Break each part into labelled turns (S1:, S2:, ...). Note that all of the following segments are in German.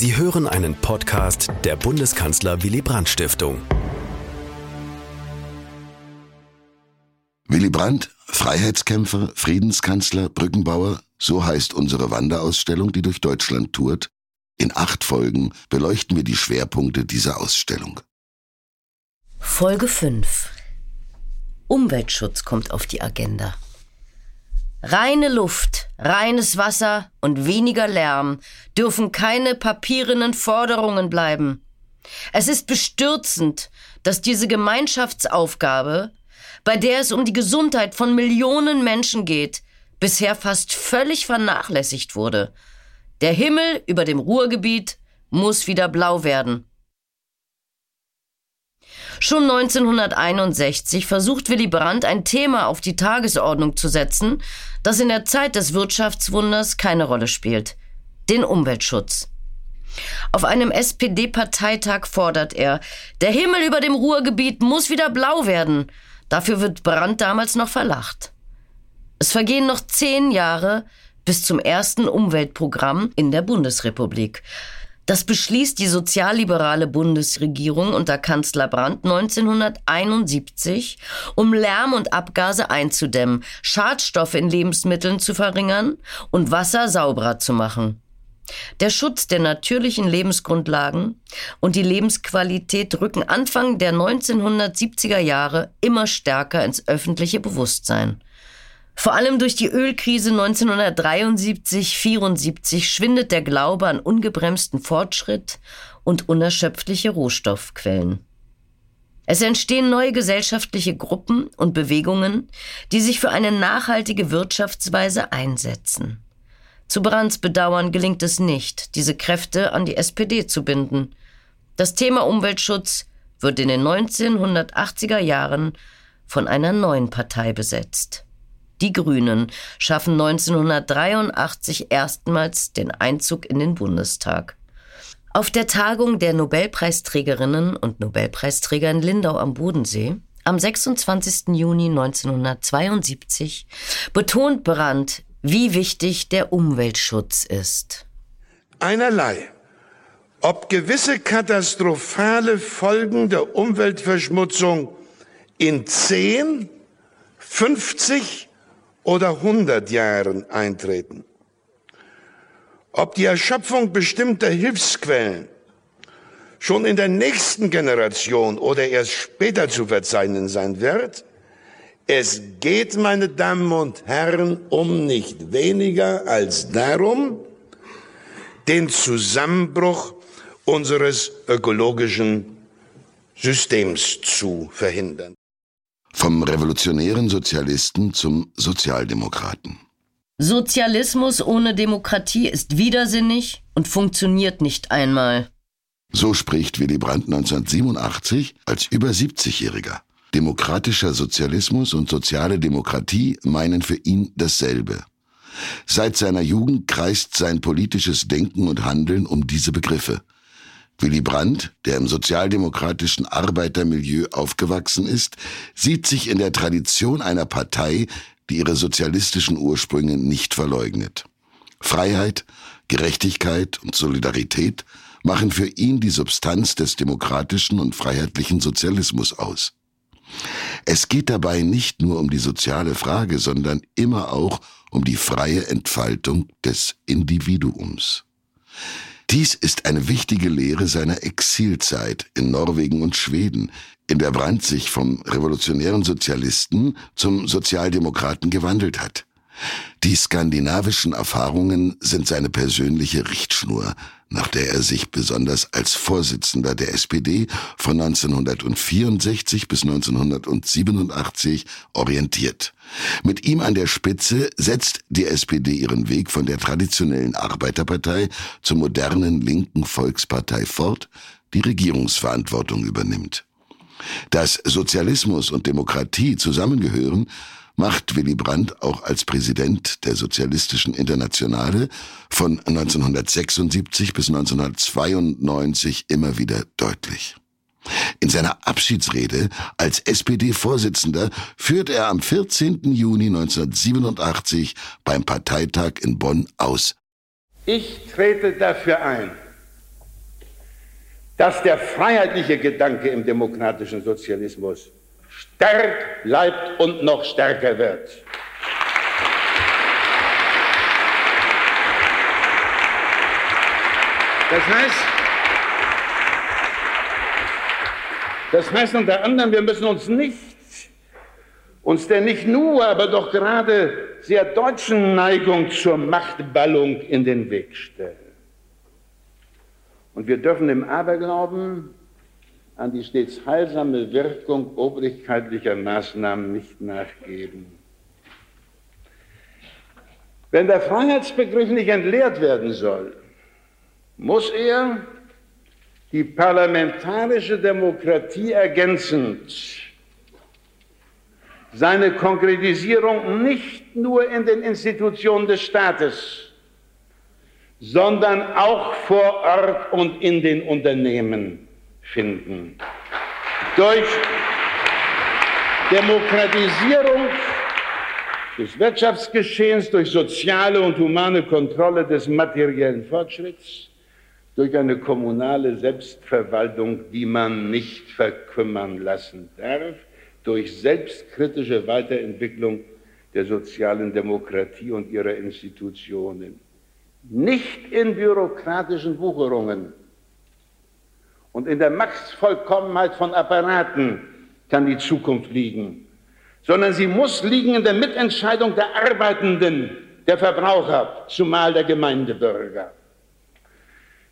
S1: Sie hören einen Podcast der Bundeskanzler Willy Brandt Stiftung.
S2: Willy Brandt, Freiheitskämpfer, Friedenskanzler, Brückenbauer, so heißt unsere Wanderausstellung, die durch Deutschland tourt. In acht Folgen beleuchten wir die Schwerpunkte dieser Ausstellung.
S3: Folge 5 Umweltschutz kommt auf die Agenda. Reine Luft, reines Wasser und weniger Lärm dürfen keine papierenen Forderungen bleiben. Es ist bestürzend, dass diese Gemeinschaftsaufgabe, bei der es um die Gesundheit von Millionen Menschen geht, bisher fast völlig vernachlässigt wurde. Der Himmel über dem Ruhrgebiet muss wieder blau werden. Schon 1961 versucht Willy Brandt ein Thema auf die Tagesordnung zu setzen, das in der Zeit des Wirtschaftswunders keine Rolle spielt. Den Umweltschutz. Auf einem SPD-Parteitag fordert er, der Himmel über dem Ruhrgebiet muss wieder blau werden. Dafür wird Brandt damals noch verlacht. Es vergehen noch zehn Jahre bis zum ersten Umweltprogramm in der Bundesrepublik. Das beschließt die sozialliberale Bundesregierung unter Kanzler Brandt 1971, um Lärm und Abgase einzudämmen, Schadstoffe in Lebensmitteln zu verringern und Wasser sauberer zu machen. Der Schutz der natürlichen Lebensgrundlagen und die Lebensqualität rücken Anfang der 1970er Jahre immer stärker ins öffentliche Bewusstsein. Vor allem durch die Ölkrise 1973-74 schwindet der Glaube an ungebremsten Fortschritt und unerschöpfliche Rohstoffquellen. Es entstehen neue gesellschaftliche Gruppen und Bewegungen, die sich für eine nachhaltige Wirtschaftsweise einsetzen. Zu Brandts Bedauern gelingt es nicht, diese Kräfte an die SPD zu binden. Das Thema Umweltschutz wird in den 1980er Jahren von einer neuen Partei besetzt. Die Grünen schaffen 1983 erstmals den Einzug in den Bundestag. Auf der Tagung der Nobelpreisträgerinnen und Nobelpreisträger in Lindau am Bodensee am 26. Juni 1972 betont Brandt, wie wichtig der Umweltschutz ist.
S4: Einerlei, ob gewisse katastrophale Folgen der Umweltverschmutzung in 10, 50 oder 100 Jahren eintreten. Ob die Erschöpfung bestimmter Hilfsquellen schon in der nächsten Generation oder erst später zu verzeichnen sein wird, es geht, meine Damen und Herren, um nicht weniger als darum, den Zusammenbruch unseres ökologischen Systems zu verhindern.
S2: Vom revolutionären Sozialisten zum Sozialdemokraten.
S3: Sozialismus ohne Demokratie ist widersinnig und funktioniert nicht einmal.
S2: So spricht Willy Brandt 1987 als über 70-Jähriger. Demokratischer Sozialismus und soziale Demokratie meinen für ihn dasselbe. Seit seiner Jugend kreist sein politisches Denken und Handeln um diese Begriffe. Willy Brandt, der im sozialdemokratischen Arbeitermilieu aufgewachsen ist, sieht sich in der Tradition einer Partei, die ihre sozialistischen Ursprünge nicht verleugnet. Freiheit, Gerechtigkeit und Solidarität machen für ihn die Substanz des demokratischen und freiheitlichen Sozialismus aus. Es geht dabei nicht nur um die soziale Frage, sondern immer auch um die freie Entfaltung des Individuums. Dies ist eine wichtige Lehre seiner Exilzeit in Norwegen und Schweden, in der Brandt sich vom revolutionären Sozialisten zum Sozialdemokraten gewandelt hat. Die skandinavischen Erfahrungen sind seine persönliche Richtschnur, nach der er sich besonders als Vorsitzender der SPD von 1964 bis 1987 orientiert. Mit ihm an der Spitze setzt die SPD ihren Weg von der traditionellen Arbeiterpartei zur modernen linken Volkspartei fort, die Regierungsverantwortung übernimmt. Dass Sozialismus und Demokratie zusammengehören, macht Willy Brandt auch als Präsident der Sozialistischen Internationale von 1976 bis 1992 immer wieder deutlich. In seiner Abschiedsrede als SPD-Vorsitzender führt er am 14. Juni 1987 beim Parteitag in Bonn aus.
S4: Ich trete dafür ein, dass der freiheitliche Gedanke im demokratischen Sozialismus stark bleibt und noch stärker wird. Das heißt, das heißt unter anderem, wir müssen uns nicht, uns der nicht nur, aber doch gerade sehr deutschen Neigung zur Machtballung in den Weg stellen. Und wir dürfen im Aberglauben an die stets heilsame Wirkung obrigkeitlicher Maßnahmen nicht nachgeben. Wenn der Freiheitsbegriff nicht entleert werden soll, muss er die parlamentarische Demokratie ergänzend seine Konkretisierung nicht nur in den Institutionen des Staates, sondern auch vor Ort und in den Unternehmen finden. Durch Demokratisierung des Wirtschaftsgeschehens, durch soziale und humane Kontrolle des materiellen Fortschritts, durch eine kommunale Selbstverwaltung, die man nicht verkümmern lassen darf, durch selbstkritische Weiterentwicklung der sozialen Demokratie und ihrer Institutionen nicht in bürokratischen Wucherungen und in der Machtvollkommenheit von Apparaten kann die Zukunft liegen, sondern sie muss liegen in der Mitentscheidung der Arbeitenden, der Verbraucher, zumal der Gemeindebürger.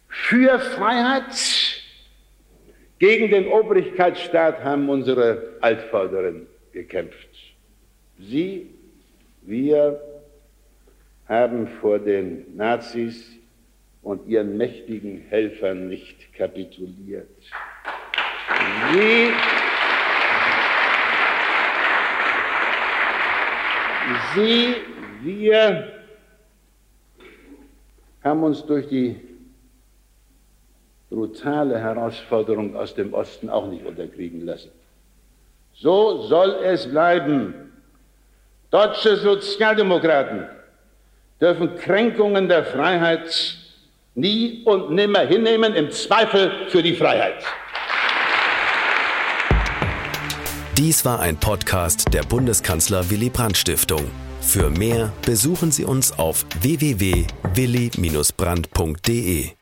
S4: Für Freiheit gegen den Obrigkeitsstaat haben unsere Altvorderen gekämpft. Sie, wir, haben vor den Nazis und ihren mächtigen Helfern nicht kapituliert. Sie, Sie, wir haben uns durch die brutale Herausforderung aus dem Osten auch nicht unterkriegen lassen. So soll es bleiben. Deutsche Sozialdemokraten dürfen Kränkungen der Freiheit nie und nimmer hinnehmen, im Zweifel für die Freiheit.
S1: Dies war ein Podcast der Bundeskanzler Willy Brandt Stiftung. Für mehr besuchen Sie uns auf www.willy-brandt.de.